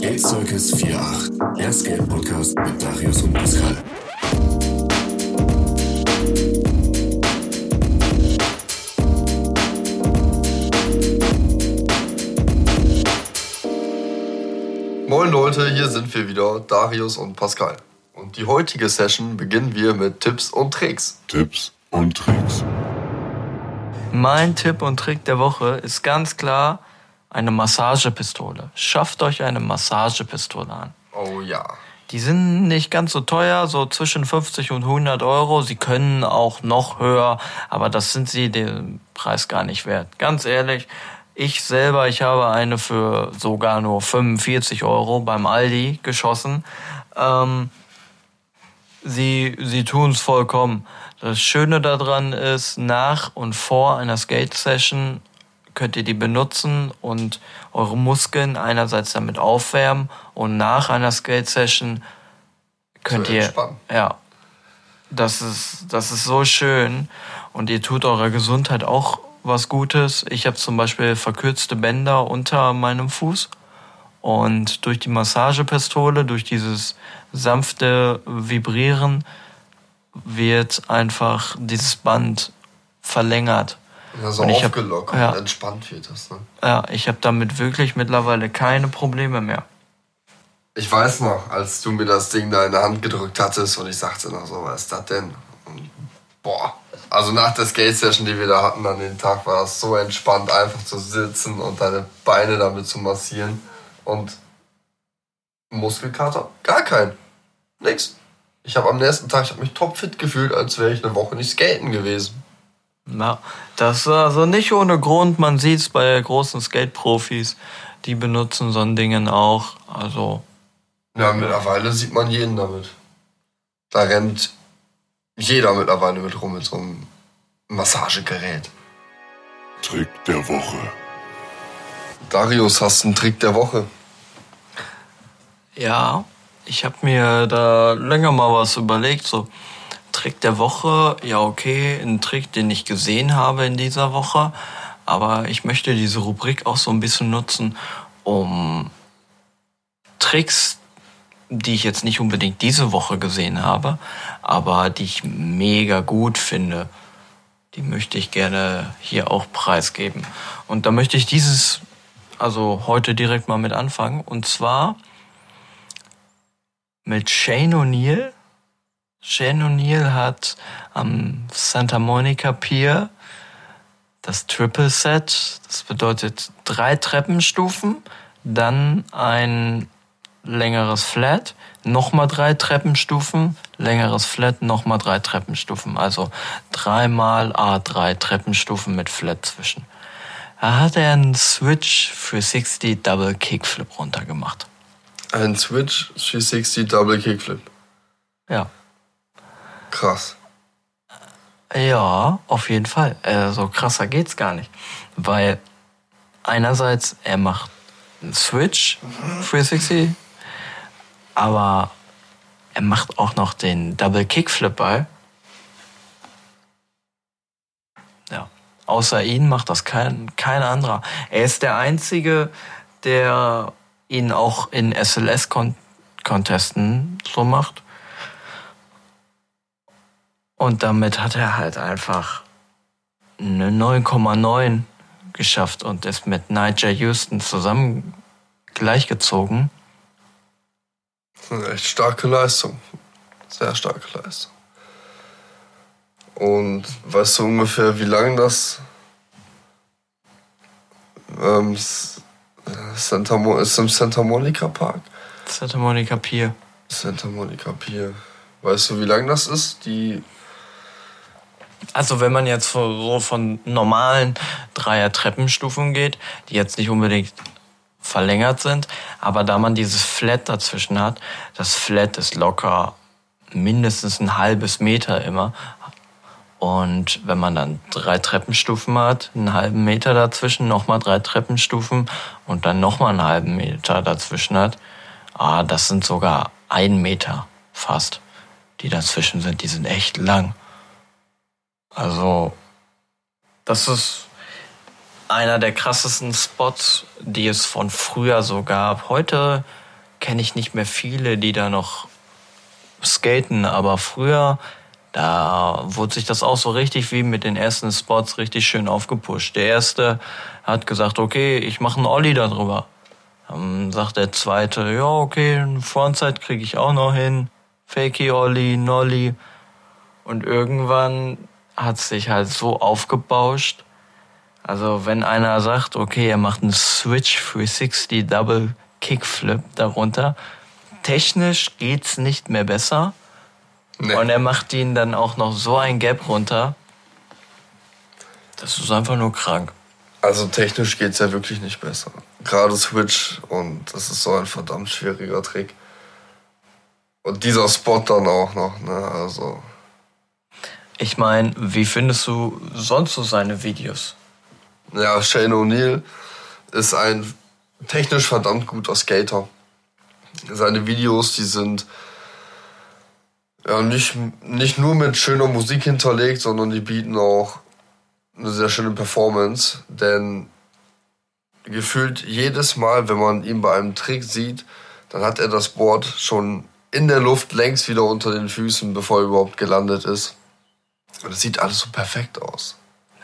Skate Circus 48, der Skate Podcast mit Darius und Pascal. Moin Leute, hier sind wir wieder, Darius und Pascal. Und die heutige Session beginnen wir mit Tipps und Tricks. Tipps und Tricks. Mein Tipp und Trick der Woche ist ganz klar eine Massagepistole. Schafft euch eine Massagepistole an. Oh ja. Die sind nicht ganz so teuer, so zwischen 50 und 100 Euro. Sie können auch noch höher, aber das sind sie den Preis gar nicht wert. Ganz ehrlich, ich selber, ich habe eine für sogar nur 45 Euro beim Aldi geschossen. Ähm, sie sie tun es vollkommen. Das Schöne daran ist, nach und vor einer Skate-Session könnt ihr die benutzen und eure Muskeln einerseits damit aufwärmen und nach einer Skate-Session könnt Zu ihr entspannen. ja das ist das ist so schön und ihr tut eurer Gesundheit auch was Gutes. Ich habe zum Beispiel verkürzte Bänder unter meinem Fuß und durch die Massagepistole, durch dieses sanfte Vibrieren wird einfach dieses Band verlängert. Ja, so Und ich hab- aufgelockert ja. und entspannt wird das. Ne? Ja, ich habe damit wirklich mittlerweile keine Probleme mehr. Ich weiß noch, als du mir das Ding da in der Hand gedrückt hattest und ich sagte noch so, was ist das denn? Und boah, also nach der Skate-Session, die wir da hatten an dem Tag, war es so entspannt, einfach zu sitzen und deine Beine damit zu massieren. Und Muskelkater? Gar kein. Nix. Ich habe am nächsten Tag, ich habe mich topfit gefühlt, als wäre ich eine Woche nicht skaten gewesen. Ja, das ist also nicht ohne Grund. Man sieht es bei großen Skate-Profis, die benutzen so ein Dingen auch. Also Ja, mittlerweile sieht man jeden damit. Da rennt jeder mittlerweile mit rum mit so einem Massagegerät. Trick der Woche. Darius, hast du einen Trick der Woche? Ja, ich habe mir da länger mal was überlegt. So Trick der Woche, ja okay, ein Trick, den ich gesehen habe in dieser Woche. Aber ich möchte diese Rubrik auch so ein bisschen nutzen, um Tricks, die ich jetzt nicht unbedingt diese Woche gesehen habe, aber die ich mega gut finde, die möchte ich gerne hier auch preisgeben. Und da möchte ich dieses, also heute direkt mal mit anfangen. Und zwar mit Shane O'Neill. Shane O'Neill hat am Santa Monica Pier das Triple Set. Das bedeutet drei Treppenstufen, dann ein längeres Flat, nochmal drei Treppenstufen, längeres Flat, nochmal drei Treppenstufen. Also dreimal A3 Treppenstufen mit Flat zwischen. Da hat er einen Switch für 60 Double Kickflip runtergemacht. Ein Switch 360 Double Kickflip. Ja. Krass. Ja, auf jeden Fall. Äh, so krasser geht's gar nicht. Weil einerseits er macht einen Switch 360, aber er macht auch noch den Double Kickflip bei. Ja. Außer ihn macht das kein, kein anderer. Er ist der Einzige, der ihn auch in SLS-Contesten so macht. Und damit hat er halt einfach eine 9,9 geschafft und ist mit Nigel Houston zusammen gleichgezogen. Das ist eine echt starke Leistung. Sehr starke Leistung. Und weißt du ungefähr, wie lange das ähm, äh, Santa Mo ist im Santa Monica Park? Santa Monica Pier. Santa Monica Pier. Weißt du, wie lang das ist? Die Also wenn man jetzt so von normalen Dreier-Treppenstufen geht, die jetzt nicht unbedingt verlängert sind, aber da man dieses Flat dazwischen hat, das Flat ist locker mindestens ein halbes Meter immer. Und wenn man dann drei Treppenstufen hat, einen halben Meter dazwischen, nochmal drei Treppenstufen und dann nochmal einen halben Meter dazwischen hat, ah, das sind sogar ein Meter fast, die dazwischen sind. Die sind echt lang. Also, das ist einer der krassesten Spots, die es von früher so gab. Heute kenne ich nicht mehr viele, die da noch skaten, aber früher, da wurde sich das auch so richtig wie mit den ersten Spots richtig schön aufgepusht. Der erste hat gesagt, okay, ich mache einen Olli darüber. Dann sagt der zweite, ja, okay, eine Frontside kriege ich auch noch hin. Fakey Olli, Nolli. Und irgendwann hat sich halt so aufgebauscht. Also wenn einer sagt, okay, er macht einen Switch 360 Double Kickflip darunter, technisch geht's nicht mehr besser. Nee. Und er macht ihn dann auch noch so ein Gap runter. Das ist einfach nur krank. Also technisch geht's ja wirklich nicht besser. Gerade Switch und das ist so ein verdammt schwieriger Trick. Und dieser Spot dann auch noch, ne? Also. Ich meine, wie findest du sonst so seine Videos? Ja, Shane O'Neill ist ein technisch verdammt guter Skater. Seine Videos, die sind ja nicht, nicht nur mit schöner Musik hinterlegt, sondern die bieten auch eine sehr schöne Performance. Denn gefühlt jedes Mal, wenn man ihn bei einem Trick sieht, dann hat er das Board schon in der Luft längst wieder unter den Füßen, bevor er überhaupt gelandet ist. Und es sieht alles so perfekt aus.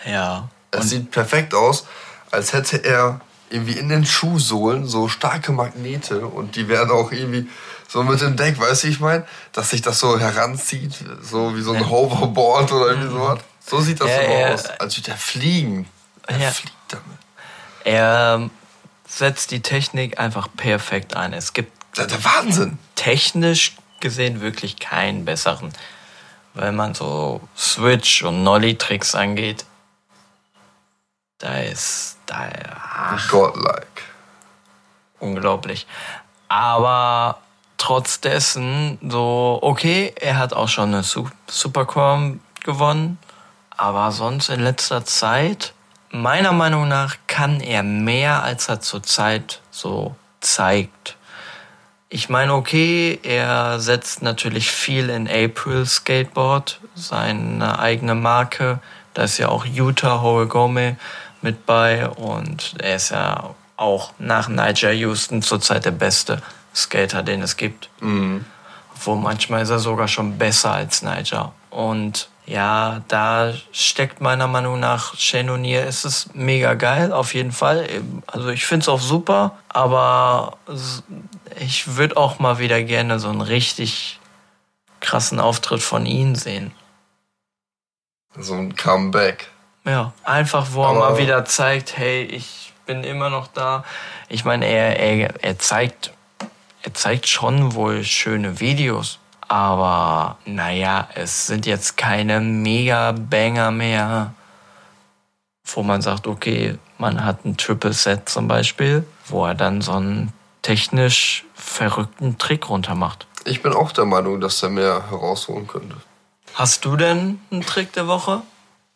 Ja. Es sieht perfekt aus, als hätte er irgendwie in den Schuhsohlen so starke Magnete und die werden auch irgendwie so mit dem Deck, weißt du, ich meine? Dass sich das so heranzieht, so wie so ein Hoverboard oder irgendwie sowas. So sieht das Ja, so ja. aus, als würde er fliegen. Er Ja. fliegt damit. Er ähm, setzt die Technik einfach perfekt ein. Es gibt der Wahnsinn. technisch gesehen wirklich keinen besseren. Wenn man so Switch und Nolly-Tricks angeht, da ist da ach, Godlike. unglaublich. Aber trotz dessen, so, okay, er hat auch schon eine Su- Supercom gewonnen, aber sonst in letzter Zeit, meiner Meinung nach, kann er mehr, als er zurzeit so zeigt. Ich meine, okay, er setzt natürlich viel in April Skateboard, seine eigene Marke. Da ist ja auch Utah Horigome mit bei und er ist ja auch nach Nigel Houston zurzeit der beste Skater, den es gibt. Obwohl manchmal ist er sogar schon besser als Nigel. Und ja, da steckt meiner Meinung nach Shane O'Neill. Es ist mega geil, auf jeden Fall. Also ich finde es auch super, aber ich würde auch mal wieder gerne so einen richtig krassen Auftritt von ihm sehen. So ein Comeback. Ja, einfach wo er Aber- mal wieder zeigt, hey, ich bin immer noch da. Ich meine, er, er, er zeigt, er zeigt schon wohl schöne Videos. Aber naja, es sind jetzt keine Mega-Banger mehr, wo man sagt, okay, man hat ein Triple Set zum Beispiel, wo er dann so einen technisch verrückten Trick runter macht. Ich bin auch der Meinung, dass er mehr herausholen könnte. Hast du denn einen Trick der Woche?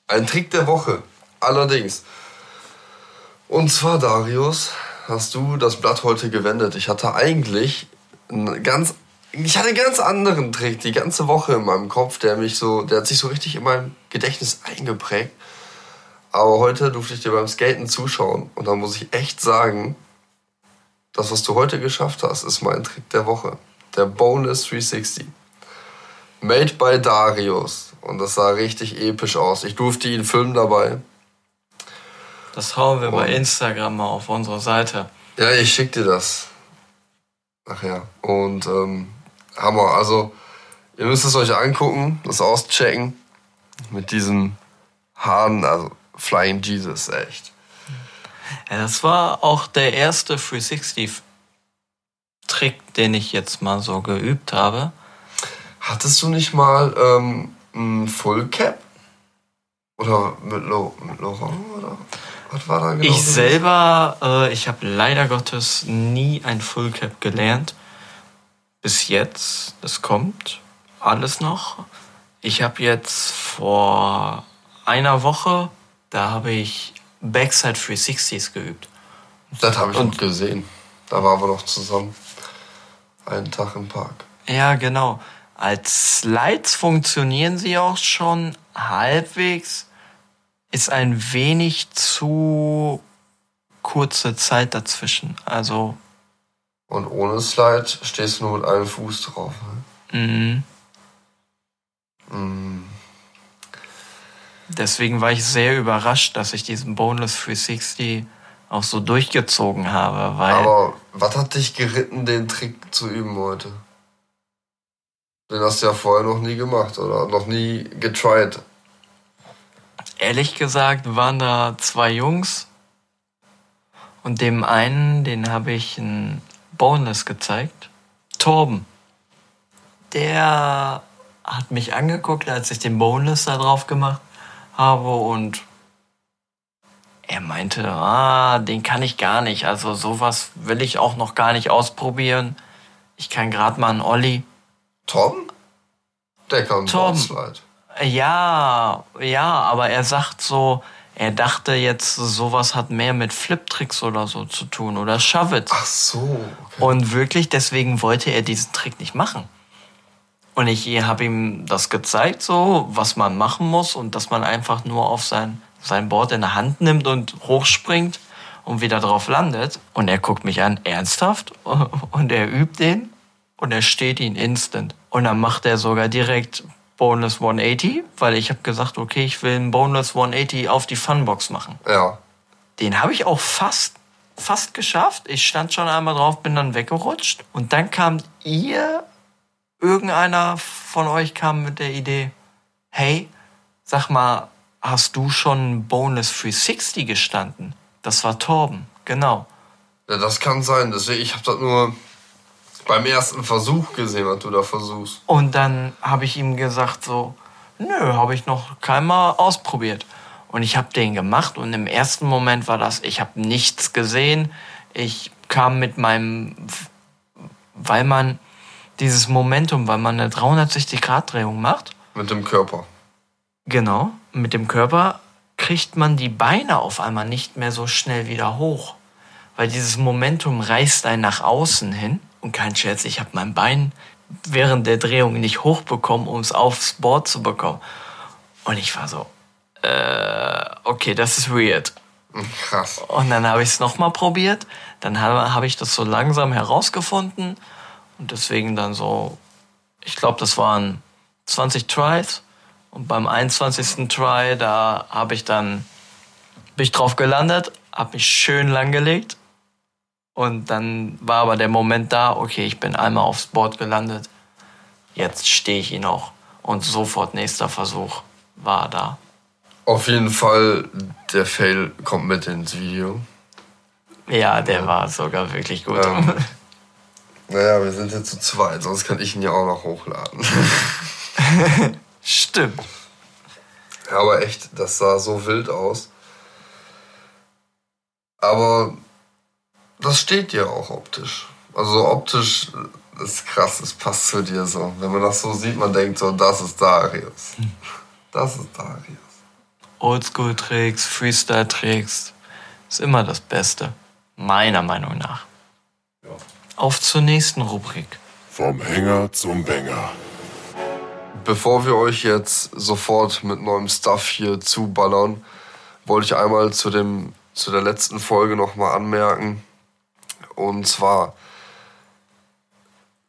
Ein Trick der Woche. Allerdings. Und zwar, Darius, hast du das Blatt heute gewendet. Ich hatte eigentlich einen ganz, ich hatte einen ganz anderen Trick die ganze Woche in meinem Kopf, der mich so, der hat sich so richtig in meinem Gedächtnis eingeprägt. Aber heute durfte ich dir beim Skaten zuschauen und da muss ich echt sagen, das, was du heute geschafft hast, ist mein Trick der Woche. Der Bonus 360. Made by Darius. Und das sah richtig episch aus. Ich durfte ihn filmen dabei. Das hauen wir bei Und- Instagram mal auf unsere Seite. Ja, ich schick dir das. Ach ja. Und ähm, Hammer. Also, ihr müsst es euch angucken, das auschecken. Mit diesen Haaren, also Flying Jesus, echt. Ja, das war auch der erste 360-Trick, den ich jetzt mal so geübt habe. Hattest du nicht mal ähm, ein Full Cap? Oder mit, Lo mit Laurent? Oder was war da genau? ich drin? selber, äh, ich habe leider Gottes nie ein Full Cap gelernt. Bis jetzt, das kommt alles noch. Ich habe jetzt vor einer Woche, da habe ich Backside 360s geübt. Das habe ich Und- gesehen. Da waren wir noch zusammen. Einen Tag im Park. Ja, genau. Als Slides funktionieren sie auch schon halbwegs. Ist ein wenig zu kurze Zeit dazwischen. Also Und ohne Slide stehst du nur mit einem Fuß drauf. Ne? Mhm. Mm. Deswegen war ich sehr überrascht, dass ich diesen Boneless 360 auch so durchgezogen habe, weil Aber was hat dich geritten, den Trick zu üben heute? Den hast du ja vorher noch nie gemacht oder noch nie getried. ehrlich gesagt waren da zwei Jungs und dem einen, den habe ich ein Boneless gezeigt, Torben. Der hat mich angeguckt, als ich den Boneless da drauf gemacht habe und er meinte, ah, den kann ich gar nicht. Also sowas will ich auch noch gar nicht ausprobieren. Ich kann gerade mal einen Olli. Tom? Der kann Tom. Boardslide. Ja, ja, aber er sagt so, er dachte jetzt, sowas hat mehr mit Flip-Tricks oder so zu tun oder Shove It. Ach so. Okay. Und wirklich, deswegen wollte er diesen Trick nicht machen. Und ich habe ihm das gezeigt, so, was man machen muss und dass man einfach nur auf sein, sein Board in der Hand nimmt und hochspringt und wieder drauf landet. Und er guckt mich an, ernsthaft? Und er übt den und er steht ihn instant. Und dann macht er sogar direkt Boneless 180, weil ich habe gesagt, okay, ich will einen Boneless 180 auf die Funbox machen. Ja. Den habe ich auch fast, fast geschafft. Ich stand schon einmal drauf, bin dann weggerutscht. Und dann kam ihr, irgendeiner von euch kam mit der Idee, hey, sag mal, hast du schon Bonus 360 gestanden? Das war Torben, genau. ja, das kann sein. Deswegen, ich habe das nur beim ersten Versuch gesehen, was du da versuchst. Und dann habe ich ihm gesagt so, nö, habe ich noch keinmal ausprobiert. Und ich habe den gemacht und im ersten Moment war das, ich habe nichts gesehen. Ich kam mit meinem, weil man dieses Momentum, weil man eine 360-Grad-Drehung macht, Mit dem Körper. genau, mit dem Körper kriegt man die Beine auf einmal nicht mehr so schnell wieder hoch. Weil dieses Momentum reißt einen nach außen hin. Und kein Scherz, ich habe mein Bein während der Drehung nicht hochbekommen, um es aufs Board zu bekommen. Und ich war so, äh, okay, das ist weird. Krass. Und dann habe ich es nochmal probiert. Dann habe habe ich das so langsam herausgefunden. Und deswegen dann so, ich glaube, das waren 20 Tries. Und beim 21. Try, da habe ich dann, bin ich drauf gelandet, habe mich schön langgelegt. Und dann war aber der Moment da, okay, ich bin einmal aufs Board gelandet. Jetzt stehe ich ihn auch. Und sofort nächster Versuch war da. Auf jeden Fall, der Fail kommt mit ins Video. Ja, der war sogar wirklich gut. Ähm, naja, wir sind jetzt zu zweit, sonst kann ich ihn ja auch noch hochladen. Stimmt. Ja, aber echt, das sah so wild aus. Aber das steht dir auch optisch. Also optisch ist krass, es passt zu dir so. Wenn man das so sieht, man denkt so, das ist Darius. Das ist Darius. Oldschool-Tricks, Freestyle-Tricks ist immer das Beste. Meiner Meinung nach. Auf zur nächsten Rubrik. Vom Hänger zum Bänger. Bevor wir euch jetzt sofort mit neuem Stuff hier zuballern, wollte ich einmal zu, dem, zu der letzten Folge nochmal anmerken. Und zwar,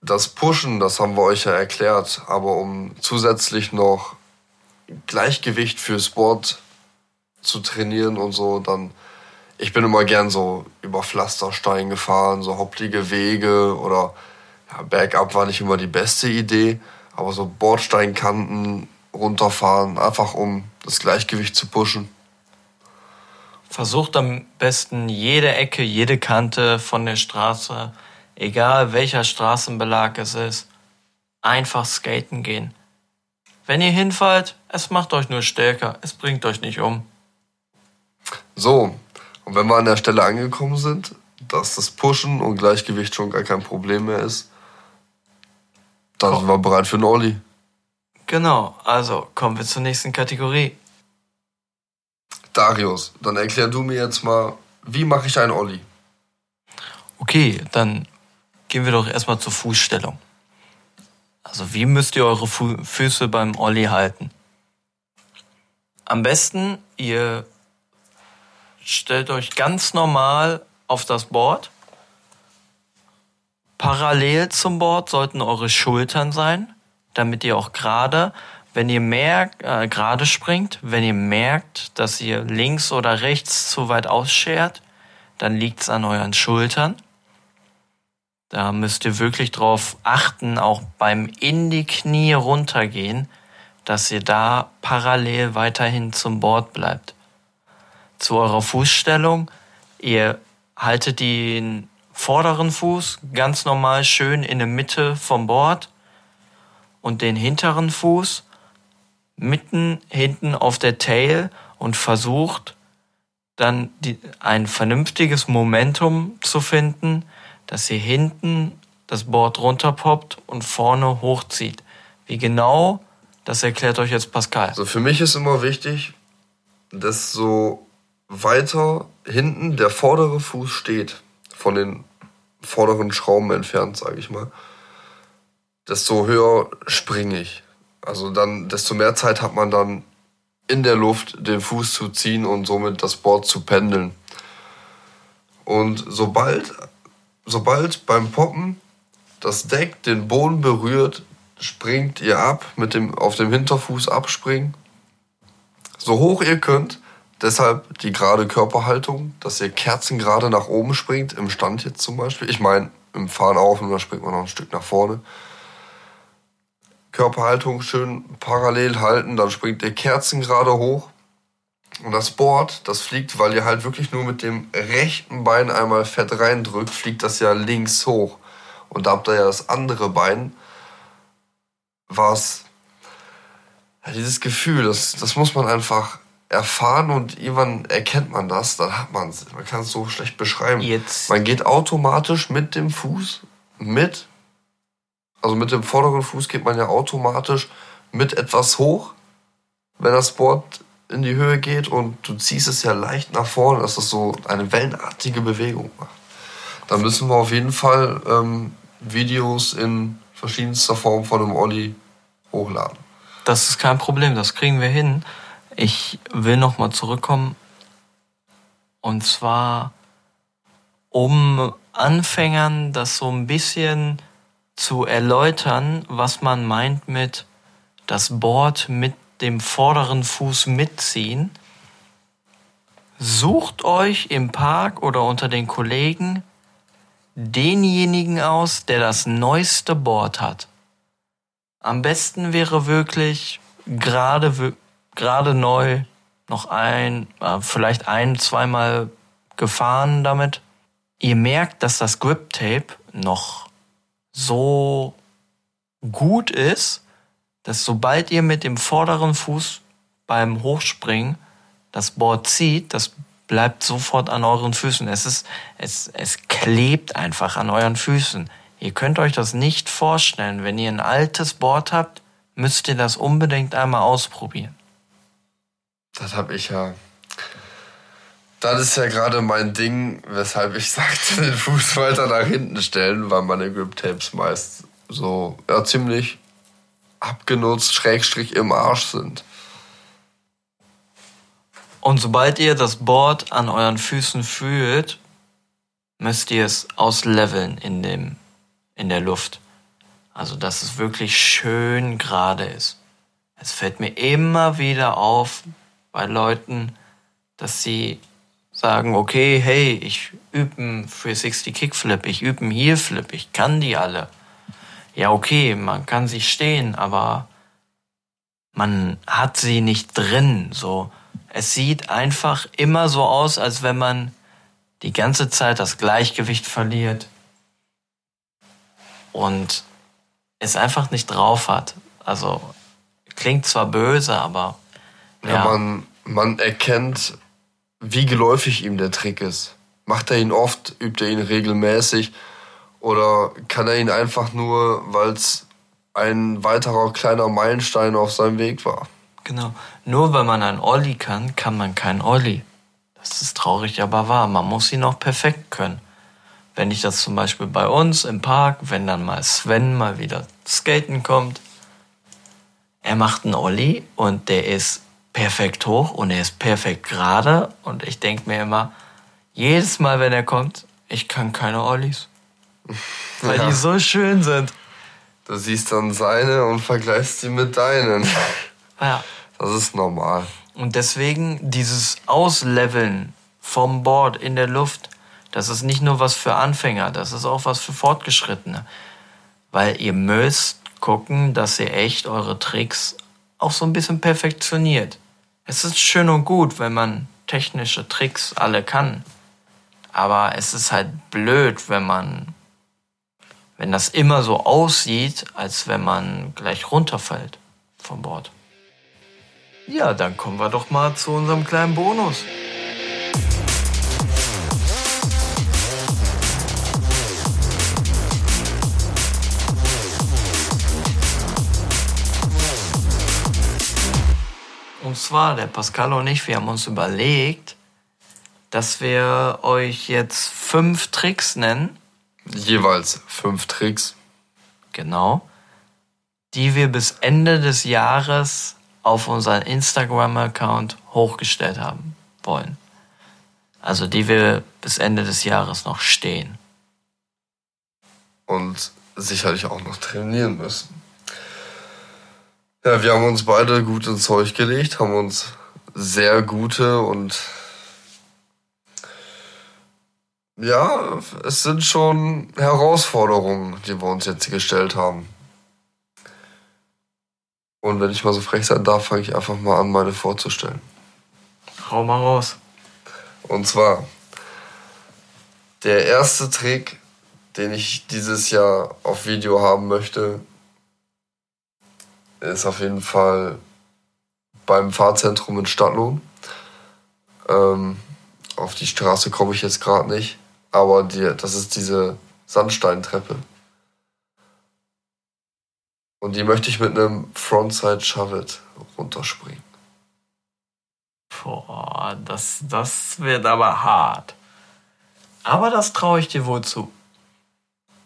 das Pushen, das haben wir euch ja erklärt, aber um zusätzlich noch Gleichgewicht fürs Board zu trainieren und so, dann, ich bin immer gern so über Pflasterstein gefahren, so hopplige Wege oder ja, Bergab war nicht immer die beste Idee, aber so Bordsteinkanten runterfahren, einfach um das Gleichgewicht zu pushen. Versucht am besten jede Ecke, jede Kante von der Straße, egal welcher Straßenbelag es ist, einfach skaten gehen. Wenn ihr hinfallt, es macht euch nur stärker, es bringt euch nicht um. So, und wenn wir an der Stelle angekommen sind, dass das Pushen und Gleichgewicht schon gar kein Problem mehr ist, dann sind wir bereit für einen Olli. Genau, also kommen wir zur nächsten Kategorie. Darius, dann erklär du mir jetzt mal, wie mache ich einen Olli? Okay, dann gehen wir doch erstmal zur Fußstellung. Also wie müsst ihr eure Fu Füße beim Olli halten? Am besten, ihr stellt euch ganz normal auf das Board parallel zum Board sollten eure Schultern sein, damit ihr auch gerade, wenn ihr merkt, äh, gerade springt, wenn ihr merkt, dass ihr links oder rechts zu weit ausschert, dann liegt's an euren Schultern. Da müsst ihr wirklich drauf achten, auch beim in die Knie runtergehen, dass ihr da parallel weiterhin zum Board bleibt. Zu eurer Fußstellung, ihr haltet den vorderen Fuß ganz normal schön in der Mitte vom Board und den hinteren Fuß mitten hinten auf der Tail und versucht dann die, ein vernünftiges Momentum zu finden, dass ihr hinten das Board runterpoppt und vorne hochzieht. Wie genau, das erklärt euch jetzt Pascal. Also für mich ist immer wichtig, dass so weiter hinten der vordere Fuß steht, von den vorderen Schrauben entfernt, sage ich mal, desto höher springe ich. Also dann, desto mehr Zeit hat man dann in der Luft den Fuß zu ziehen und somit das Board zu pendeln. Und sobald, sobald beim Poppen das Deck den Boden berührt, springt ihr ab, mit dem, auf dem Hinterfuß abspringen. So hoch ihr könnt. Deshalb die gerade Körperhaltung, dass ihr kerzengerade nach oben springt, im Stand jetzt zum Beispiel. Ich meine, im Fahren auf und dann springt man noch ein Stück nach vorne. Körperhaltung schön parallel halten, dann springt ihr kerzengerade hoch. Und das Board, das fliegt, weil ihr halt wirklich nur mit dem rechten Bein einmal fett reindrückt, fliegt das ja links hoch. Und da habt ihr ja das andere Bein, was ja, dieses Gefühl, das, das muss man einfach erfahren und irgendwann erkennt man das, dann hat man es. Man kann es so schlecht beschreiben. Jetzt. Man geht automatisch mit dem Fuß mit also mit dem vorderen Fuß geht man ja automatisch mit etwas hoch, wenn das Board in die Höhe geht und du ziehst es ja leicht nach vorne, dass das so eine wellenartige Bewegung macht. Dann müssen wir auf jeden Fall ähm, Videos in verschiedenster Form von dem Olli hochladen. Das ist kein Problem, das kriegen wir hin. Ich will nochmal zurückkommen. Und zwar, um Anfängern das so ein bisschen zu erläutern, was man meint mit das Board mit dem vorderen Fuß mitziehen. Sucht euch im Park oder unter den Kollegen denjenigen aus, der das neueste Board hat. Am besten wäre wirklich gerade gerade neu noch ein, äh, vielleicht ein, zweimal gefahren damit. Ihr merkt, dass das Grip Tape noch so gut ist, dass sobald ihr mit dem vorderen Fuß beim Hochspringen das Board zieht, das bleibt sofort an euren Füßen. Es ist, es, es klebt einfach an euren Füßen. Ihr könnt euch das nicht vorstellen. Wenn ihr ein altes Board habt, müsst ihr das unbedingt einmal ausprobieren. Das habe ich ja das ist ja gerade mein Ding, weshalb ich sagte, den Fuß weiter nach hinten stellen, weil meine Grip Tapes meist so ja, ziemlich abgenutzt, schrägstrich im Arsch sind. Und sobald ihr das Board an euren Füßen fühlt, müsst ihr es ausleveln in, dem, in der Luft. Also, dass es wirklich schön gerade ist. Es fällt mir immer wieder auf bei Leuten, dass sie sagen, okay, hey, ich übe einen 360 Kickflip, ich übe einen Heelflip, ich kann die alle. Ja, okay, man kann sie stehen, aber man hat sie nicht drin, so. Es sieht einfach immer so aus, als wenn man die ganze Zeit das Gleichgewicht verliert und es einfach nicht drauf hat. Also klingt zwar böse, aber ja, man, man erkennt wie geläufig ihm der Trick ist. Macht er ihn oft, übt er ihn regelmäßig oder kann er ihn einfach nur, weil es ein weiterer kleiner Meilenstein auf seinem Weg war? Genau. Nur weil man ein Olli kann, kann man kein Olli. Das ist traurig, aber wahr. Man muss ihn auch perfekt können. Wenn ich das zum Beispiel bei uns im Park, wenn dann mal Sven mal wieder skaten kommt, er macht einen Olli und der ist perfekt hoch und er ist perfekt gerade. Und ich denke mir immer, jedes Mal, wenn er kommt, ich kann keine Ollies. Weil Ja. die so schön sind. Du siehst dann seine und vergleichst sie mit deinen. Ja. Das ist normal. Und deswegen dieses Ausleveln vom Board in der Luft, das ist nicht nur was für Anfänger, das ist auch was für Fortgeschrittene. Weil ihr müsst gucken, dass ihr echt eure Tricks auch so ein bisschen perfektioniert. Es ist schön und gut, wenn man technische Tricks alle kann. Aber es ist halt blöd, wenn man, wenn das immer so aussieht, als wenn man gleich runterfällt vom Board. Ja, dann kommen wir doch mal zu unserem kleinen Bonus. Und zwar, der Pascal und ich, wir haben uns überlegt, dass wir euch jetzt fünf Tricks nennen, Jeweils fünf Tricks. genau, die wir bis Ende des Jahres auf unseren Instagram-Account hochgestellt haben wollen. Also die wir bis Ende des Jahres noch stehen. und sicherlich auch noch trainieren müssen. Ja, wir haben uns beide gut ins Zeug gelegt, haben uns sehr gute und ja, es sind schon Herausforderungen, die wir uns jetzt gestellt haben. Und wenn ich mal so frech sein darf, fange ich einfach mal an, meine vorzustellen. Hau mal raus. Und zwar der erste Trick, den ich dieses Jahr auf Video haben möchte, ist auf jeden Fall beim Fahrzentrum in Stadtlohn. Ähm, auf die Straße komme ich jetzt gerade nicht, aber die, das ist diese Sandsteintreppe. Und die möchte ich mit einem Frontside Shove It runterspringen. Boah, das, das wird aber hart. Aber das traue ich dir wohl zu.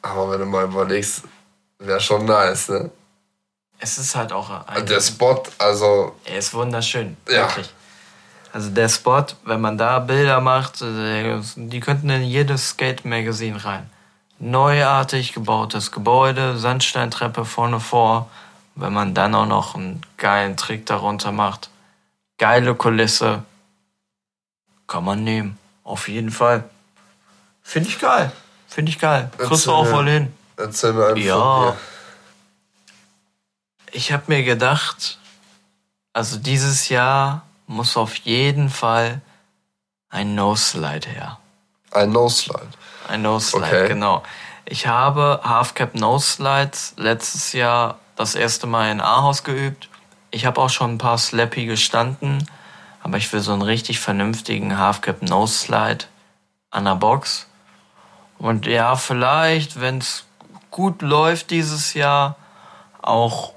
Aber wenn du mal überlegst, wäre schon nice, ne? Es ist halt auch ein. Der Spot, also Er ist wunderschön. Ja. Wirklich. Also der Spot, wenn man da Bilder macht, äh, die könnten in jedes Skate-Magazin rein. Neuartig gebautes Gebäude, Sandsteintreppe vorne vor. Wenn man dann auch noch einen geilen Trick darunter macht. Geile Kulisse. Kann man nehmen. Auf jeden Fall. Finde ich geil. Finde ich geil. Kriegst du auch wohl hin. erzähl mir einfach Ja. dir. Ich habe mir gedacht, also dieses Jahr muss auf jeden Fall ein No-Slide her. Ein No-Slide. Ein No-Slide, Okay. genau. Ich habe Halfcap No-Slides letztes Jahr das erste Mal in Ahaus geübt. Ich habe auch schon ein paar Slappy gestanden, aber ich will so einen richtig vernünftigen Halfcap No-Slide an der Box. Und ja, vielleicht, wenn es gut läuft dieses Jahr, auch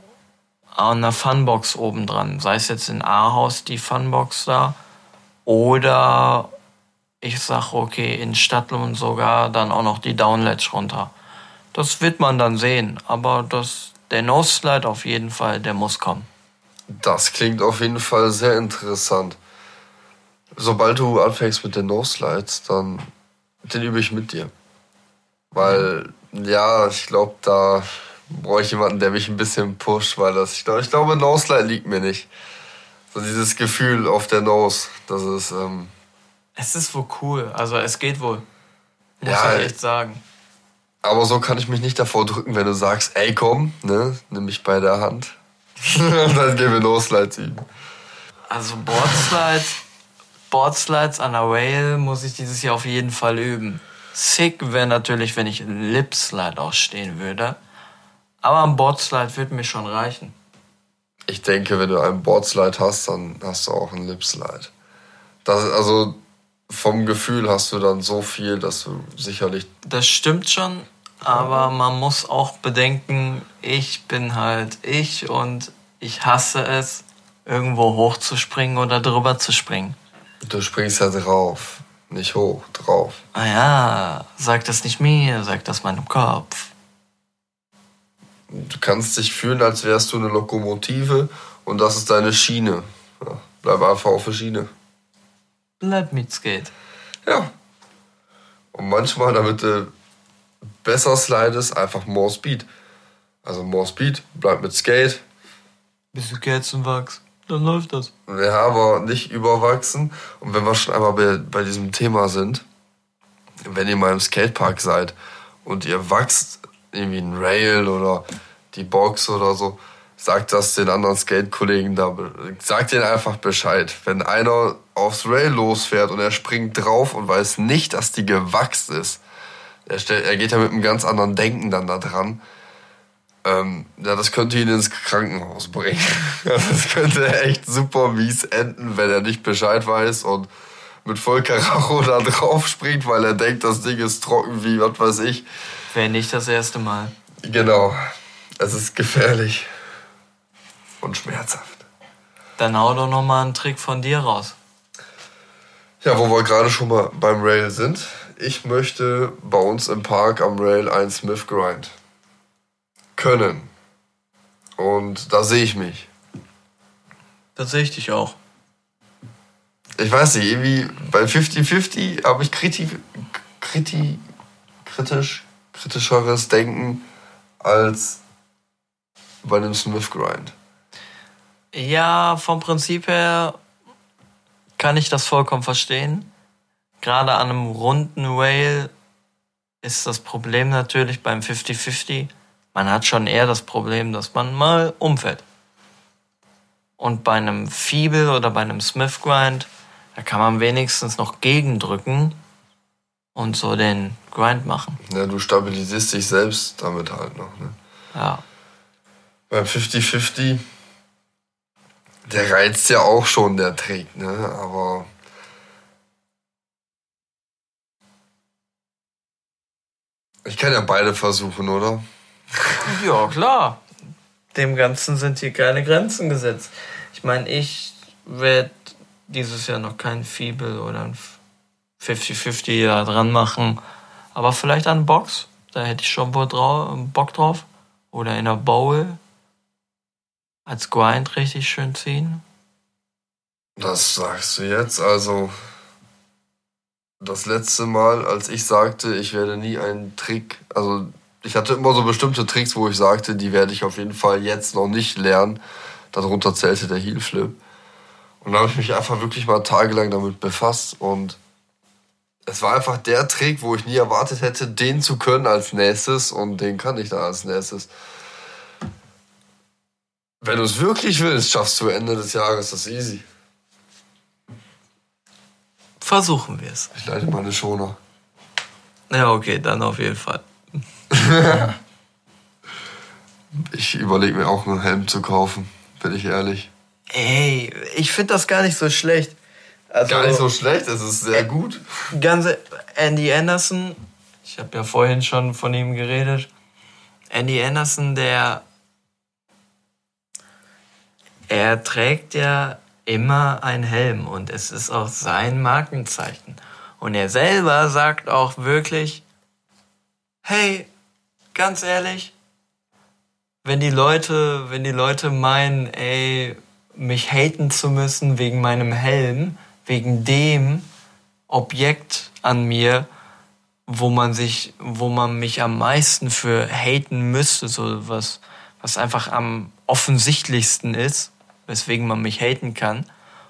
an der Funbox oben dran. Sei es jetzt in Ahaus die Funbox da oder ich sag, okay, in Stadtlohn sogar dann auch noch die Downledge runter. Das wird man dann sehen, aber das, der No-Slide auf jeden Fall, der muss kommen. Das klingt auf jeden Fall sehr interessant. Sobald du anfängst mit den No-Slides, dann den übe ich mit dir. Weil, ja, ich glaube, da brauche ich jemanden, der mich ein bisschen pusht, weil das, ich glaube, ich glaube, No-Slide liegt mir nicht. So dieses Gefühl auf der Nose, das ist, ähm, Es ist wohl cool, also es geht wohl. Muss Ja, ich echt sagen. aber so kann ich mich nicht davor drücken, wenn du sagst, ey komm, ne, nimm mich bei der Hand. Und dann gehen wir No-Slides üben. Also Boardslides, Boardslides an der Rail muss ich dieses Jahr auf jeden Fall üben. Sick wäre natürlich, wenn ich Lip-Slide auch stehen würde. Aber ein Boardslide wird mir schon reichen. Ich denke, wenn du einen Boardslide hast, dann hast du auch einen Lipslide. Das, also vom Gefühl hast du dann so viel, dass du sicherlich. Das stimmt schon, aber man muss auch bedenken, ich bin halt ich und ich hasse es, irgendwo hochzuspringen oder drüber zu springen. Du springst ja drauf, nicht hoch, drauf. Ah ja, sag das nicht mir, sag das meinem Kopf. Du kannst dich fühlen, als wärst du eine Lokomotive und das ist deine Schiene. Ja, bleib einfach auf der Schiene. Bleib mit Skate. Ja. Und manchmal, damit du besser slidest, einfach more speed. Also more speed, bleib mit Skate. Bisschen Kerzenwachs, dann läuft das. Ja, aber nicht überwachsen. Und wenn wir schon einmal bei, bei diesem Thema sind, wenn ihr mal im Skatepark seid und ihr wachst irgendwie ein Rail oder die Box oder so, sagt das den anderen Skate-Kollegen da, sagt denen einfach Bescheid. Wenn einer aufs Rail losfährt und er springt drauf und weiß nicht, dass die gewachst ist, er, stellt, er geht ja mit einem ganz anderen Denken dann da dran. Ähm, ja, das könnte ihn ins Krankenhaus bringen. das könnte echt super mies enden, wenn er nicht Bescheid weiß und mit voll Karacho da drauf springt, weil er denkt, das Ding ist trocken wie was weiß ich. Wäre nicht das erste Mal. Genau. Es ist gefährlich und schmerzhaft. Dann hau doch noch mal einen Trick von dir raus. Ja, wo wir gerade schon mal beim Rail sind. Ich möchte bei uns im Park am Rail einen Smith Grind können. Und da sehe ich mich. Da sehe ich dich auch. Ich weiß nicht, irgendwie bei 50-50 habe ich kriti, kriti, kritisch, kritischeres Denken als bei einem Smith Grind. Ja, vom Prinzip her kann ich das vollkommen verstehen. Gerade an einem runden Rail ist das Problem natürlich beim 50-50. Man hat schon eher das Problem, dass man mal umfällt. Und bei einem Feeble oder bei einem Smith Grind, da kann man wenigstens noch gegendrücken und so den Grind machen. Ja, du stabilisierst dich selbst damit halt noch. Ne? Ja. Beim 50-50, der reizt ja auch schon, der Trick, ne? Aber ich kann ja beide versuchen, oder? Ja, klar. Dem Ganzen sind hier keine Grenzen gesetzt. Ich meine, ich werde dieses Jahr noch kein Feeble oder ein 50-50 da dran machen. Aber vielleicht an Box. Da hätte ich schon Bock drauf. Oder in der Bowl. Als Grind richtig schön ziehen. Das sagst du jetzt. Also, das letzte Mal, als ich sagte, ich werde nie einen Trick, also ich hatte immer so bestimmte Tricks, wo ich sagte, die werde ich auf jeden Fall jetzt noch nicht lernen. Darunter zählte der Heel Flip. Und da habe ich mich einfach wirklich mal tagelang damit befasst und es war einfach der Trick, wo ich nie erwartet hätte, den zu können als nächstes und den kann ich da als nächstes. Wenn du es wirklich willst, schaffst du Ende des Jahres das easy. Versuchen wir es. Ich leite mal eine Schoner. Ja, okay, dann auf jeden Fall. Ich überlege mir auch einen Helm zu kaufen, bin ich ehrlich. Ey, ich finde das gar nicht so schlecht. Also, Gar nicht so schlecht, es ist sehr gut. ganze Andy Anderson, ich habe ja vorhin schon von ihm geredet. Andy Anderson, der er trägt ja immer einen Helm und es ist auch sein Markenzeichen. Und er selber sagt auch wirklich, hey, ganz ehrlich, wenn die Leute, wenn die Leute meinen, ey, mich haten zu müssen wegen meinem Helm, wegen dem Objekt an mir, wo man sich, wo man mich am meisten für haten müsste, so was, was einfach am offensichtlichsten ist, weswegen man mich haten kann.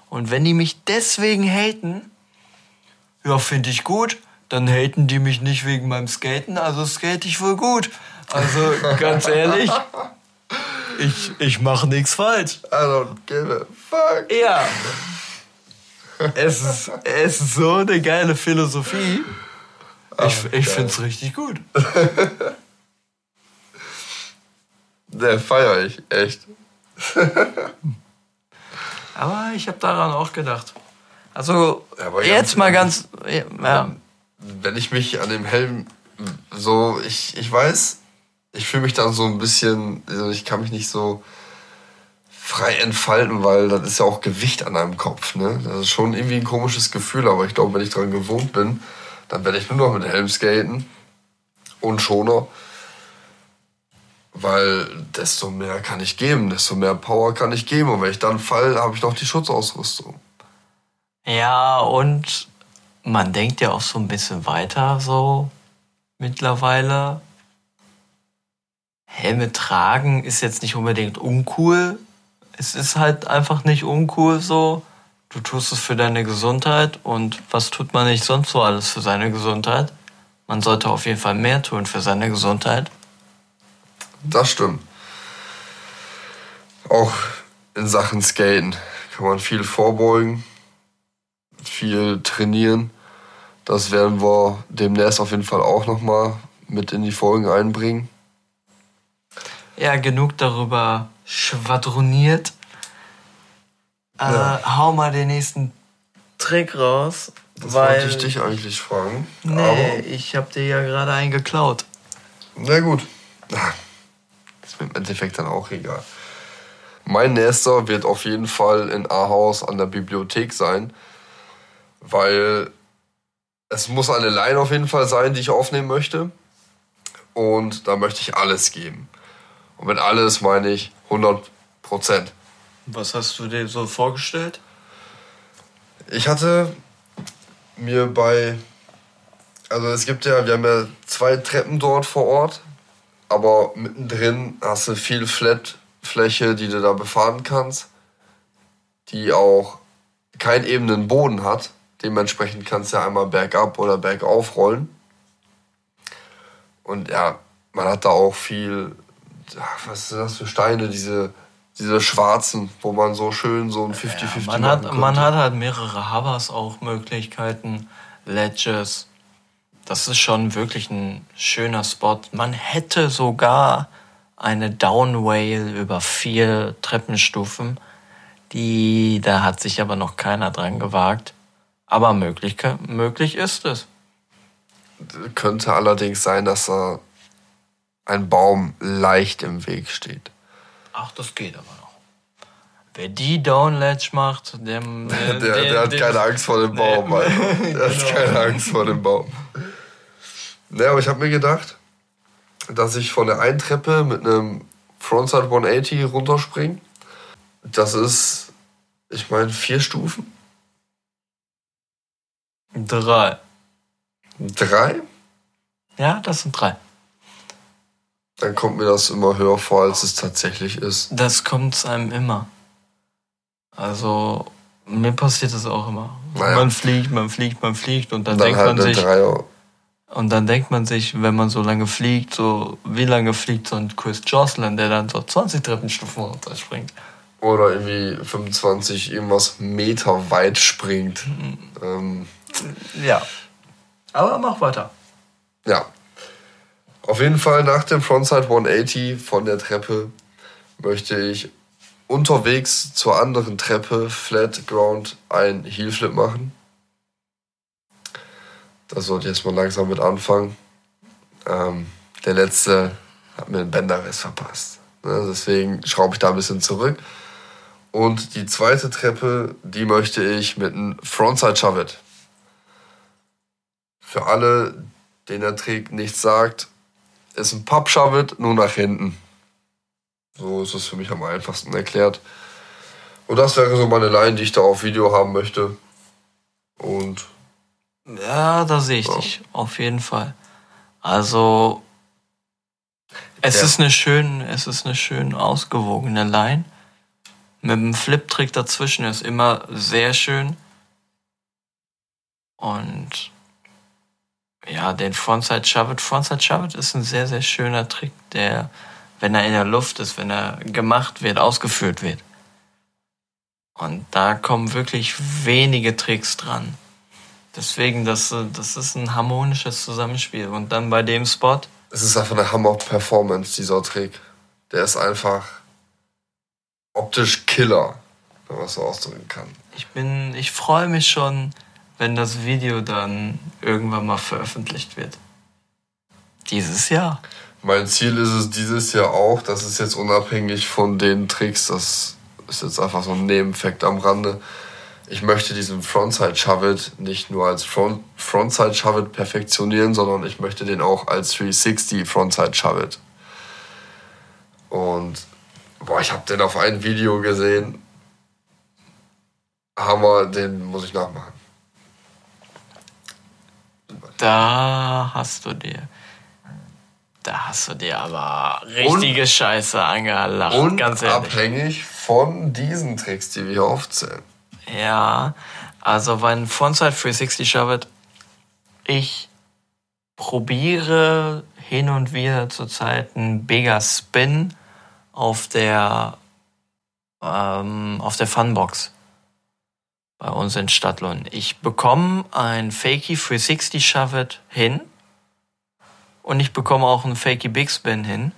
Und wenn die mich deswegen haten, ja, finde ich gut, dann haten die mich nicht wegen meinem Skaten, also skate ich wohl gut. Also ganz ehrlich, ich, ich mache nichts falsch. I don't give a fuck. Ja. Es ist, es ist so eine geile Philosophie. Ich, ich finde es richtig gut. Der feier ich, echt. Aber ich habe daran auch gedacht. Also, Ja, jetzt mal ganz. Ja, Wenn ich mich an dem Helm so, ich, ich weiß, ich fühle mich dann so ein bisschen, also ich kann mich nicht so frei entfalten, weil das ist ja auch Gewicht an einem Kopf. Ne? Das ist schon irgendwie ein komisches Gefühl, aber ich glaube, wenn ich daran gewohnt bin, dann werde ich nur noch mit Helm skaten und Schoner. Weil desto mehr kann ich geben, desto mehr Power kann ich geben. Und wenn ich dann falle, habe ich noch die Schutzausrüstung. ja, und man denkt ja auch so ein bisschen weiter so. mittlerweile. Helme tragen ist jetzt nicht unbedingt uncool. Es ist halt einfach nicht uncool so. Du tust es für deine Gesundheit und was tut man nicht sonst so alles für seine Gesundheit? Man sollte auf jeden Fall mehr tun für seine Gesundheit. Das stimmt. Auch in Sachen Skaten kann man viel vorbeugen, viel trainieren. Das werden wir demnächst auf jeden Fall auch nochmal mit in die Folgen einbringen. Ja, genug darüber schwadroniert. Ja. Äh, hau mal den nächsten Trick raus. Das weil, wollte ich dich eigentlich fragen. Nee, aber ich hab dir ja gerade einen geklaut. Na gut. Ist mir im Endeffekt dann auch egal. Mein nächster wird auf jeden Fall in Ahaus an der Bibliothek sein, weil es muss eine Line auf jeden Fall sein, die ich aufnehmen möchte. Und da möchte ich alles geben. Und mit alles meine ich 100 Prozent. Was hast du dir so vorgestellt? Ich hatte mir bei. Also es gibt ja, wir haben ja zwei Treppen dort vor Ort, aber mittendrin hast du viel Flatfläche, die du da befahren kannst, die auch keinen ebenen Boden hat. Dementsprechend kannst du ja einmal bergab oder bergauf rollen. Und ja, man hat da auch viel, was sind das für Steine, diese diese schwarzen, wo man so schön so ein 50-50 ja, man hat Man hat halt mehrere Hovers auch Möglichkeiten, Ledges. Das ist schon wirklich ein schöner Spot. Man hätte sogar eine Downwhale über vier Treppenstufen. Die, da hat sich aber noch keiner dran gewagt. Aber möglich, möglich ist es. Könnte allerdings sein, dass da ein Baum leicht im Weg steht. Ach, das geht aber noch. Wer die Downledge macht, dem, der, der, der, hat dem, keine Angst vor dem Baum, Alter. Der genau. hat keine Angst vor dem Baum. Naja, aber ich habe mir gedacht, dass ich von der einen Treppe mit einem Frontside 180 runterspringe. Das ist, ich meine, vier Stufen. Drei. Drei? Ja, das sind drei dann kommt mir das immer höher vor, als es tatsächlich ist. Das kommt einem immer. Also, mir passiert das auch immer. Naja. Man fliegt, man fliegt, man fliegt und dann, dann denkt halt man sich. Dreier. Und dann denkt man sich, wenn man so lange fliegt, so wie lange fliegt so ein Chris Jocelyn, der dann so 20 Treppenstufen runterspringt. Oder irgendwie 25 irgendwas Meter weit springt. Mhm. Ähm. Ja. Aber mach weiter. Ja, auf jeden Fall nach dem Frontside 180 von der Treppe möchte ich unterwegs zur anderen Treppe Flat Ground ein Heelflip machen. Da sollte ich jetzt mal langsam mit anfangen. Ähm, der letzte hat mir einen Bänderriss verpasst. Ne? Deswegen schraube ich da ein bisschen zurück. Und die zweite Treppe, die möchte ich mit einem Frontside Shove It. Für alle, denen der Trick nichts sagt, ist ein Pappschavit, nur nach hinten. So ist es für mich am einfachsten erklärt. Und das wäre so meine Line, die ich da auf Video haben möchte. Und. Ja, da sehe ich ja. dich. Auf jeden Fall. Also. Es ja. ist eine schön, es ist eine schön ausgewogene Line. Mit dem Flip-Trick dazwischen ist immer sehr schön. Und ja, den Frontside Shove. Frontside Shove ist ein sehr, sehr schöner Trick, der, wenn er in der Luft ist, wenn er gemacht wird, ausgeführt wird. Und da kommen wirklich wenige Tricks dran. Deswegen, das, das ist ein harmonisches Zusammenspiel. Und dann bei dem Spot. Es ist einfach eine Hammer-Performance, dieser Trick. Der ist einfach optisch Killer, wenn man es so ausdrücken kann. Ich bin, ich freue mich schon, wenn das Video dann irgendwann mal veröffentlicht wird. Dieses Jahr. Mein Ziel ist es dieses Jahr auch, das ist jetzt unabhängig von den Tricks, das ist jetzt einfach so ein Nebeneffekt am Rande. Ich möchte diesen Frontside Shove nicht nur als Front, Frontside Shove perfektionieren, sondern ich möchte den auch als 360 Frontside Shove. Und boah, ich habe den auf einem Video gesehen. Hammer, den muss ich nachmachen. Da hast du dir Da hast du dir aber richtige Scheiße angelacht, Und ganz ehrlich. abhängig von diesen Tricks, die wir hier aufzählen. Ja, also beim Frontside 360 Shove ich probiere hin und wieder zurzeit einen Bigger Spin auf der ähm, auf der Funbox bei uns in Stadtlohn. Ich bekomme ein Fakey 360 Shove hin und ich bekomme auch einen Fakey Big Spin hin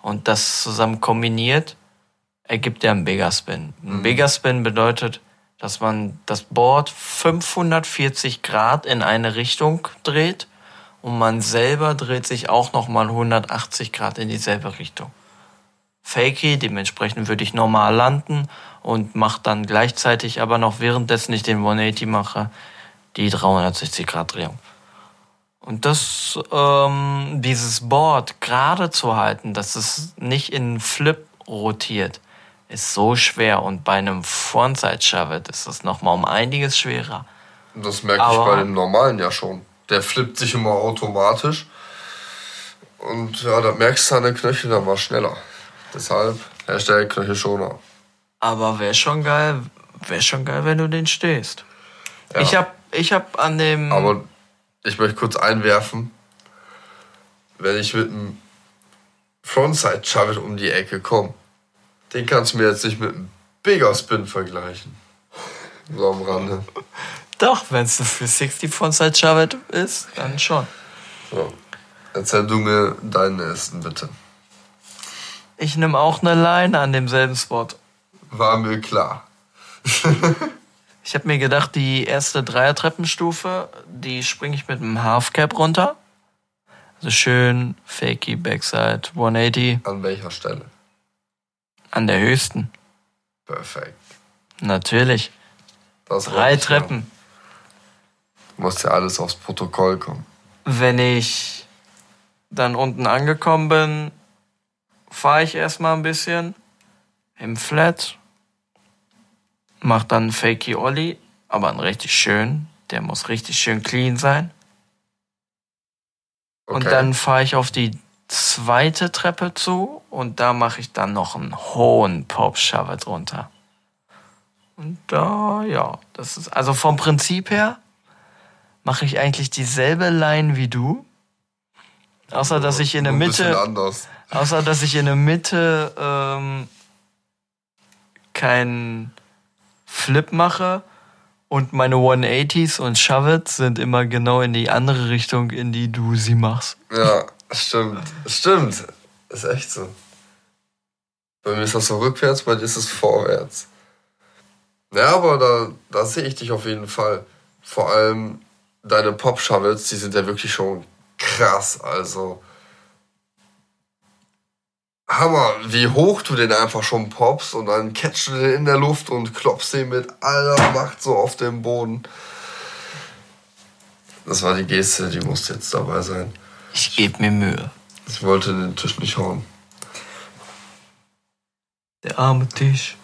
und das zusammen kombiniert ergibt ja einen Bigger Spin. Ein Bigger Spin bedeutet, dass man das Board 540 Grad in eine Richtung dreht und man selber dreht sich auch nochmal 180 Grad in dieselbe Richtung. Fakey, dementsprechend würde ich normal landen und mache dann gleichzeitig aber noch währenddessen ich den 180 mache, die 360 Grad Drehung. Und das, ähm, dieses Board gerade zu halten, dass es nicht in Flip rotiert, ist so schwer. Und bei einem Frontside Shove ist das nochmal um einiges schwerer. Das merke ich Aber- bei dem normalen ja schon. Der flippt sich immer automatisch. Und ja, da merkst du den Knöchel dann mal schneller. Deshalb Hashtag Knöchelschoner. Aber wäre schon geil, wäre schon geil, wenn du den stehst. Ja. Ich hab, ich hab an dem. Aber ich möchte kurz einwerfen, wenn ich mit einem Frontside Shove um die Ecke komme, den kannst du mir jetzt nicht mit einem Bigger Spin vergleichen. So am Rande. Doch, wenn es für 60 Frontside Shove ist, dann schon. So. Erzähl du mir deinen ersten bitte. Ich nehme auch eine Line an demselben Spot. War mir klar. Ich habe mir gedacht, die erste Dreier-Treppenstufe, die springe ich mit einem Half-Cap runter. Also schön fakey Backside 180 An welcher Stelle? an der höchsten. Perfekt. Natürlich. Das Drei Treppen. hören. Muss ja alles aufs Protokoll kommen. Wenn ich dann unten angekommen bin, fahre ich erstmal ein bisschen im Flat, mach dann Fakey Ollie, aber einen richtig schön. Der muss richtig schön clean sein. Und Okay. dann fahre ich auf die zweite Treppe zu und da mache ich dann noch einen hohen Pop Shove drunter. Und da, ja, das ist, also vom Prinzip her mache ich eigentlich dieselbe Line wie du. Außer, dass ich in der Mitte, anders. außer, dass ich in der Mitte, ähm, keinen Flip mache und meine 180s und Shovets sind immer genau in die andere Richtung, in die du sie machst. Ja, stimmt. Stimmt. Ist echt so. Bei mir ist das so rückwärts, bei dir ist es vorwärts. Ja, aber da, da sehe ich dich auf jeden Fall. Vor allem deine Pop-Shovels, die sind ja wirklich schon krass. Also. Hammer, wie hoch du den einfach schon poppst und dann catchst du den in der Luft und klopfst den mit aller Macht so auf den Boden. Das war die Geste, die musste jetzt dabei sein. Ich gebe mir Mühe. Ich wollte den Tisch nicht hauen. Der arme Tisch.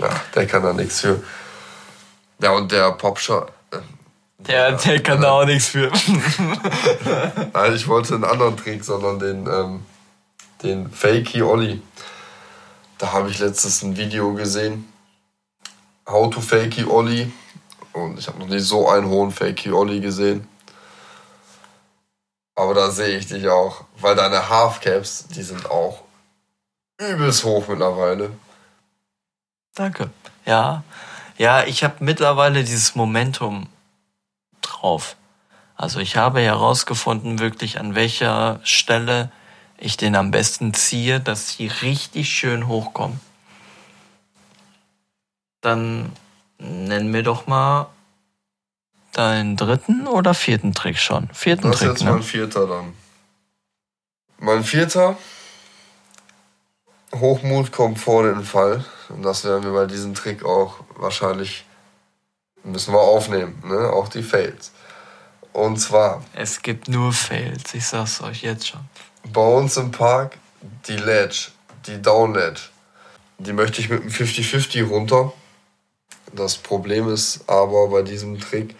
Ja, der kann da nichts für. Ja, und der Popshot. Äh, Der, der kann da auch nichts für. nein, ich wollte einen anderen Trick, sondern den, ähm, den Fakey Ollie. Da habe ich letztens ein Video gesehen. How to Fakey Ollie. Und ich habe noch nie so einen hohen Fakey Ollie gesehen. Aber da sehe ich dich auch, weil deine Halfcaps, die sind auch übelst hoch mittlerweile. Danke. Ja, ja, ich habe mittlerweile dieses Momentum drauf. Also ich habe herausgefunden, wirklich an welcher Stelle ich den am besten ziehe, dass die richtig schön hochkommen. Dann nenn mir doch mal deinen dritten oder vierten Trick schon. Vierten Das ist Trick, jetzt ne? mein vierter dann. Mein vierter. Hochmut kommt vor den Fall. Und das werden wir bei diesem Trick auch wahrscheinlich müssen wir aufnehmen, ne? Auch die Fails. Und zwar Es gibt nur Fails, ich sag's euch jetzt schon. Bei uns im Park die Ledge, die Down Ledge. Die möchte ich mit einem 50-50 runter. Das Problem ist aber bei diesem Trick,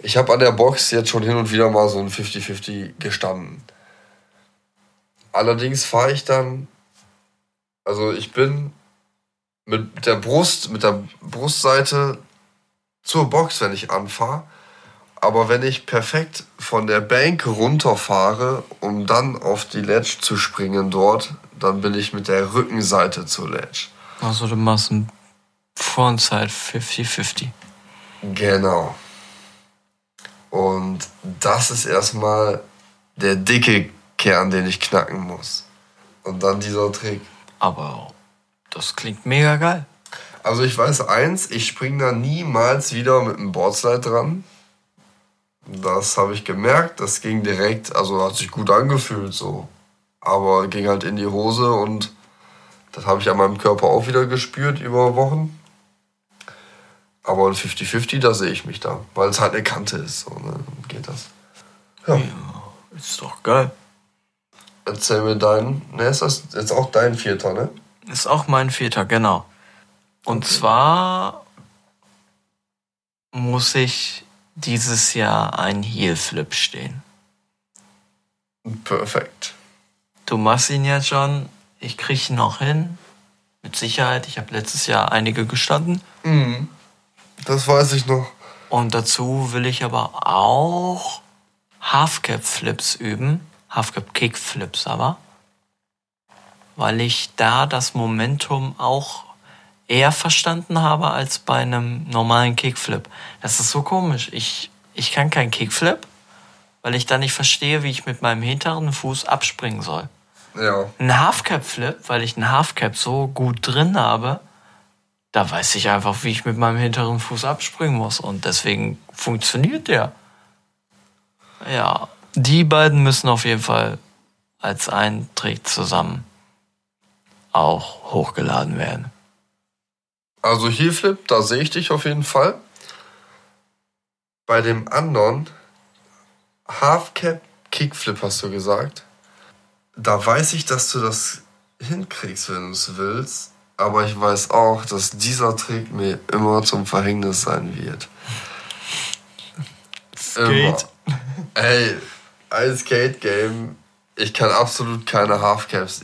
ich habe an der Box jetzt schon hin und wieder mal so ein 50-50 gestanden. allerdings fahre ich dann, also ich bin mit der Brust, mit der Brustseite zur Box, wenn ich anfahre. Aber wenn ich perfekt von der Bank runterfahre, um dann auf die Ledge zu springen dort, dann bin ich mit der Rückenseite zur Ledge. Also du machst ein Frontside 50-50. Genau. Und das ist erstmal der dicke Kern, den ich knacken muss. Und dann dieser Trick. Aber das klingt mega geil. Also ich weiß eins, ich springe da niemals wieder mit einem Boardslide dran. Das habe ich gemerkt, das ging direkt, also hat sich gut angefühlt so. Aber ging halt in die Hose und das habe ich an meinem Körper auch wieder gespürt über Wochen. Aber ein 50-50, da sehe ich mich da, weil es halt eine Kante ist. So, ne? Geht das. Ja. ja. Ist doch geil. Erzähl mir deinen. Ne, ist das jetzt auch dein Vierter, ne? Ist auch mein Vierter, genau. Und okay. zwar muss ich dieses Jahr ein Heel-Flip stehen. Perfekt. Du machst ihn jetzt schon. Ich krieg ihn noch hin. Mit Sicherheit. Ich habe letztes Jahr einige gestanden. Mhm. Das weiß ich noch. Und dazu will ich aber auch Halfcap-Flips üben. Halfcap-Kickflips aber. Weil ich da das Momentum auch eher verstanden habe als bei einem normalen Kickflip. Das ist so komisch. Ich, ich kann keinen Kickflip, weil ich da nicht verstehe, wie ich mit meinem hinteren Fuß abspringen soll. Ja. Ein Halfcap-Flip, weil ich einen Halfcap so gut drin habe, da weiß ich einfach, wie ich mit meinem hinteren Fuß abspringen muss. Und deswegen funktioniert der. Ja, die beiden müssen auf jeden Fall als ein Trick zusammen auch hochgeladen werden. Also hier Flip, da sehe ich dich auf jeden Fall. Bei dem anderen Half Cap Kickflip hast du gesagt. Da weiß ich, dass du das hinkriegst, wenn du es willst. Aber ich weiß auch, dass dieser Trick mir immer zum Verhängnis sein wird. Skate. Immer. Ey, ein Skate-Game. Ich kann absolut keine Halfcaps.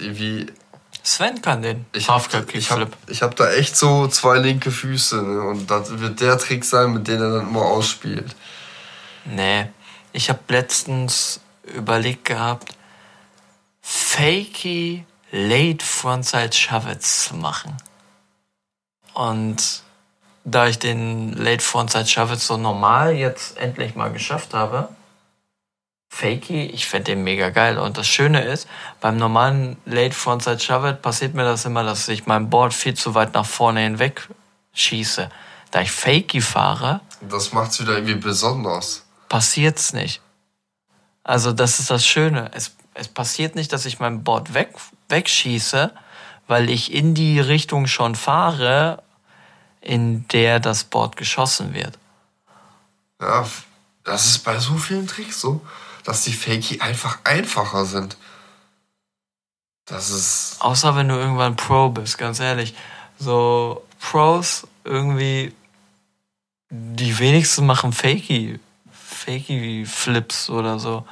Sven kann den. Ich habe hab da echt so zwei linke Füße. Ne? Und das wird der Trick sein, mit dem er dann immer ausspielt. Nee. Ich habe letztens überlegt gehabt, Fakey Late Frontside Shovels zu machen. Und da ich den Late Frontside Shovels so normal jetzt endlich mal geschafft habe, Fakey, ich fände den mega geil. Und das Schöne ist, beim normalen Late Frontside Shovel passiert mir das immer, dass ich mein Board viel zu weit nach vorne hinweg schieße. Da ich Fakey fahre. Das macht's wieder irgendwie besonders. Passiert's nicht. Also, das ist das Schöne. Es, es passiert nicht, dass ich mein Board weg, wegschieße, weil ich in die Richtung schon fahre, in der das Board geschossen wird. Ja, das ist bei so vielen Tricks so dass die Fakey einfach einfacher sind. Das ist. Außer wenn du irgendwann Pro bist, ganz ehrlich. So, Pros irgendwie. Die wenigsten machen Fakey. Fakey-Flips oder so.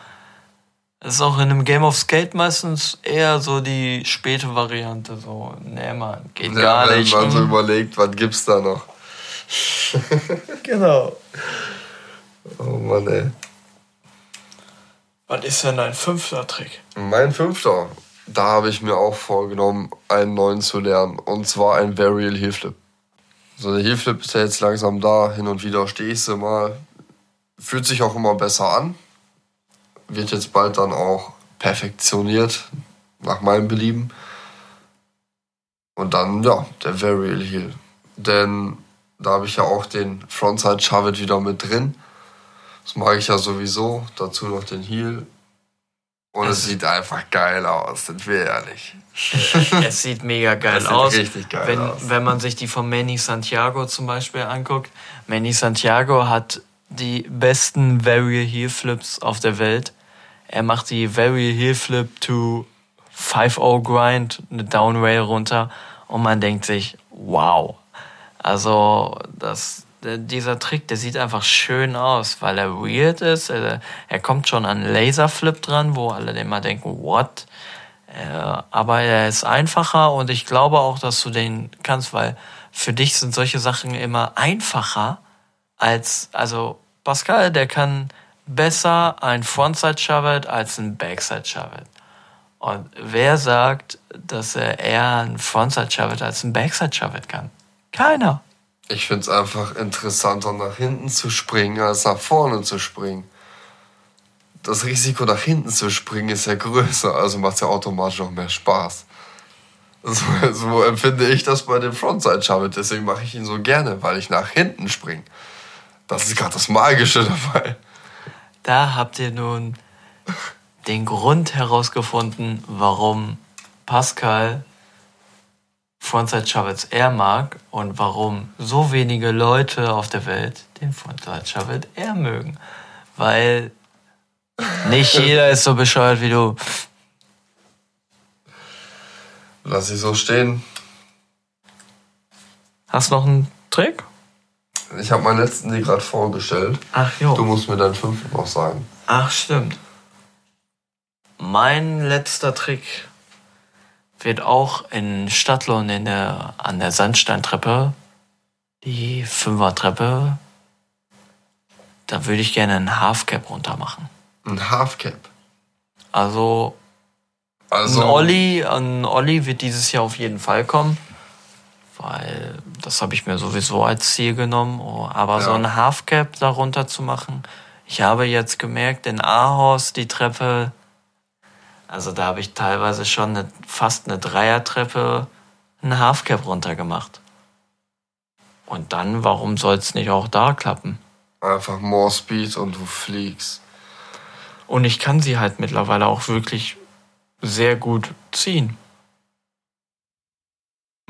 Das ist auch in einem Game of Skate meistens eher so die späte Variante. So, nee, man, geht ja, gar wenn nicht. Wenn man so überlegt, was gibt's da noch? genau. Oh Mann, ey. Was ist denn dein fünfter Trick? Mein fünfter. Da habe ich mir auch vorgenommen, einen neuen zu lernen. Und zwar ein Varial Heel Flip. So, der Heel Flip ist ja jetzt langsam da. Hin und wieder stehe ich sie mal. Fühlt sich auch immer besser an. Wird jetzt bald dann auch perfektioniert. Nach meinem Belieben. Und dann, ja, der Varial Heel. Denn da habe ich ja auch den Frontside Shove wieder mit drin. Das mag ich ja sowieso. Dazu noch den Heel. Und es, es sieht einfach geil aus, sind wir ehrlich. Es sieht mega geil es aus. Sieht richtig geil wenn, aus. Wenn man sich die von Manny Santiago zum Beispiel anguckt. Manny Santiago hat die besten Varial Heel Flips auf der Welt. Er macht die Varial Heel Flip to 5-0 Grind, eine Downrail runter und man denkt sich, wow. Also, das, dieser Trick, der sieht einfach schön aus, weil er weird ist. Er, er kommt schon an Laserflip dran, wo alle immer denken, what? Äh, aber er ist einfacher und ich glaube auch, dass du den kannst, weil für dich sind solche Sachen immer einfacher als, also Pascal, der kann besser ein Frontside Shove als ein Backside Shove Und wer sagt, dass er eher ein Frontside Shove als ein Backside Shove kann? Keiner. Ich finde es einfach interessanter, nach hinten zu springen, als nach vorne zu springen. Das Risiko, nach hinten zu springen, ist ja größer, also macht es ja automatisch auch mehr Spaß. So, so empfinde ich das bei dem Frontside Shove. Deswegen mache ich ihn so gerne, weil ich nach hinten springe. Das ist gerade das Magische dabei. Da habt ihr nun den Grund herausgefunden, warum Pascal Frontside Shovels Air mag und warum so wenige Leute auf der Welt den Frontside Shovel Air mögen. Weil nicht jeder ist so bescheuert wie du. Lass ich so stehen. Hast du noch einen Trick? Ich habe meinen letzten dir gerade vorgestellt. Ach jo. Du musst mir deinen fünften noch sagen. Ach, stimmt. Mein letzter Trick wird auch in Stadtlohn in der, an der Sandsteintreppe, die Fünfertreppe, da würde ich gerne einen Halfcap runter machen. Ein Halfcap? Also, also ein Olli, ein Olli wird dieses Jahr auf jeden Fall kommen, weil das habe ich mir sowieso als Ziel genommen. Oh, aber ja. so ein Halfcap darunter zu machen, ich habe jetzt gemerkt, in Ahaus die Treppe also da habe ich teilweise schon eine, fast eine Dreiertreppe ein Halfcap runtergemacht. Und dann, warum soll es nicht auch da klappen? Einfach more speed und du fliegst. Und ich kann sie halt mittlerweile auch wirklich sehr gut ziehen.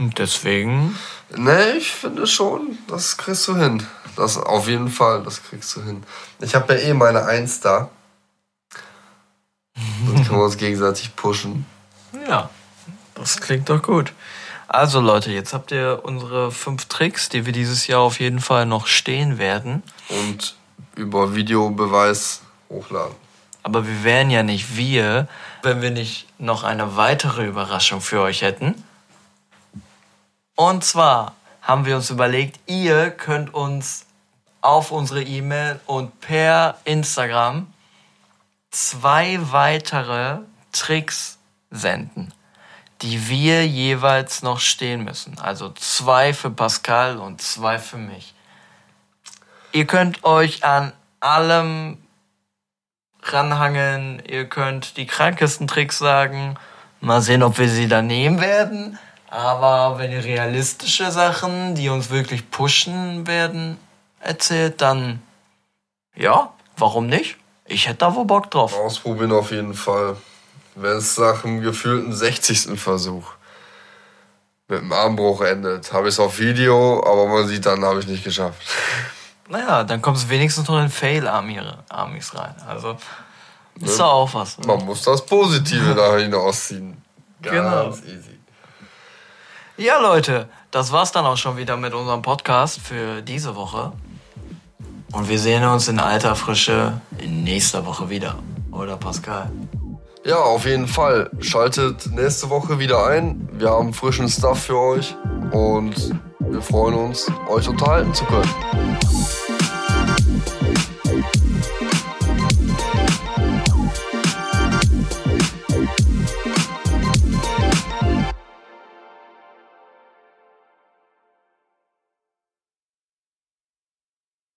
Und deswegen. Nee, ich finde schon, das kriegst du hin. Das auf jeden Fall, das kriegst du hin. Ich habe ja eh meine Eins da. Dann können wir uns gegenseitig pushen. Ja, das klingt doch gut. Also Leute, jetzt habt ihr unsere fünf Tricks, die wir dieses Jahr auf jeden Fall noch stehen werden. Und über Videobeweis hochladen. Aber wir wären ja nicht wir, wenn wir nicht noch eine weitere Überraschung für euch hätten. Und zwar haben wir uns überlegt, ihr könnt uns auf unsere E-Mail und per Instagram zwei weitere Tricks senden, die wir jeweils noch stehen müssen. Also zwei für Pascal und zwei für mich. Ihr könnt euch an allem ranhangeln, ihr könnt die krankesten Tricks sagen. Mal sehen, ob wir sie da nehmen werden. Aber wenn ihr realistische Sachen, die uns wirklich pushen werden, erzählt, dann ja, warum nicht? Ich hätte da wohl Bock drauf. Ausprobieren auf jeden Fall. Wenn es nach einem gefühlten 60. Versuch mit dem Armbruch endet, habe ich es auf Video, aber man sieht dann, habe ich nicht geschafft. Naja, dann kommst du wenigstens noch in Fail-Armies rein. Also ist ne? auch was. Ne? Man muss das Positive da hinausziehen. Ganz genau. easy. Ja, Leute, das war's dann auch schon wieder mit unserem Podcast für diese Woche. Und wir sehen uns in alter Frische in nächster Woche wieder. Oder Pascal? Ja, auf jeden Fall. Schaltet nächste Woche wieder ein. Wir haben frischen Stuff für euch und wir freuen uns, euch unterhalten zu können.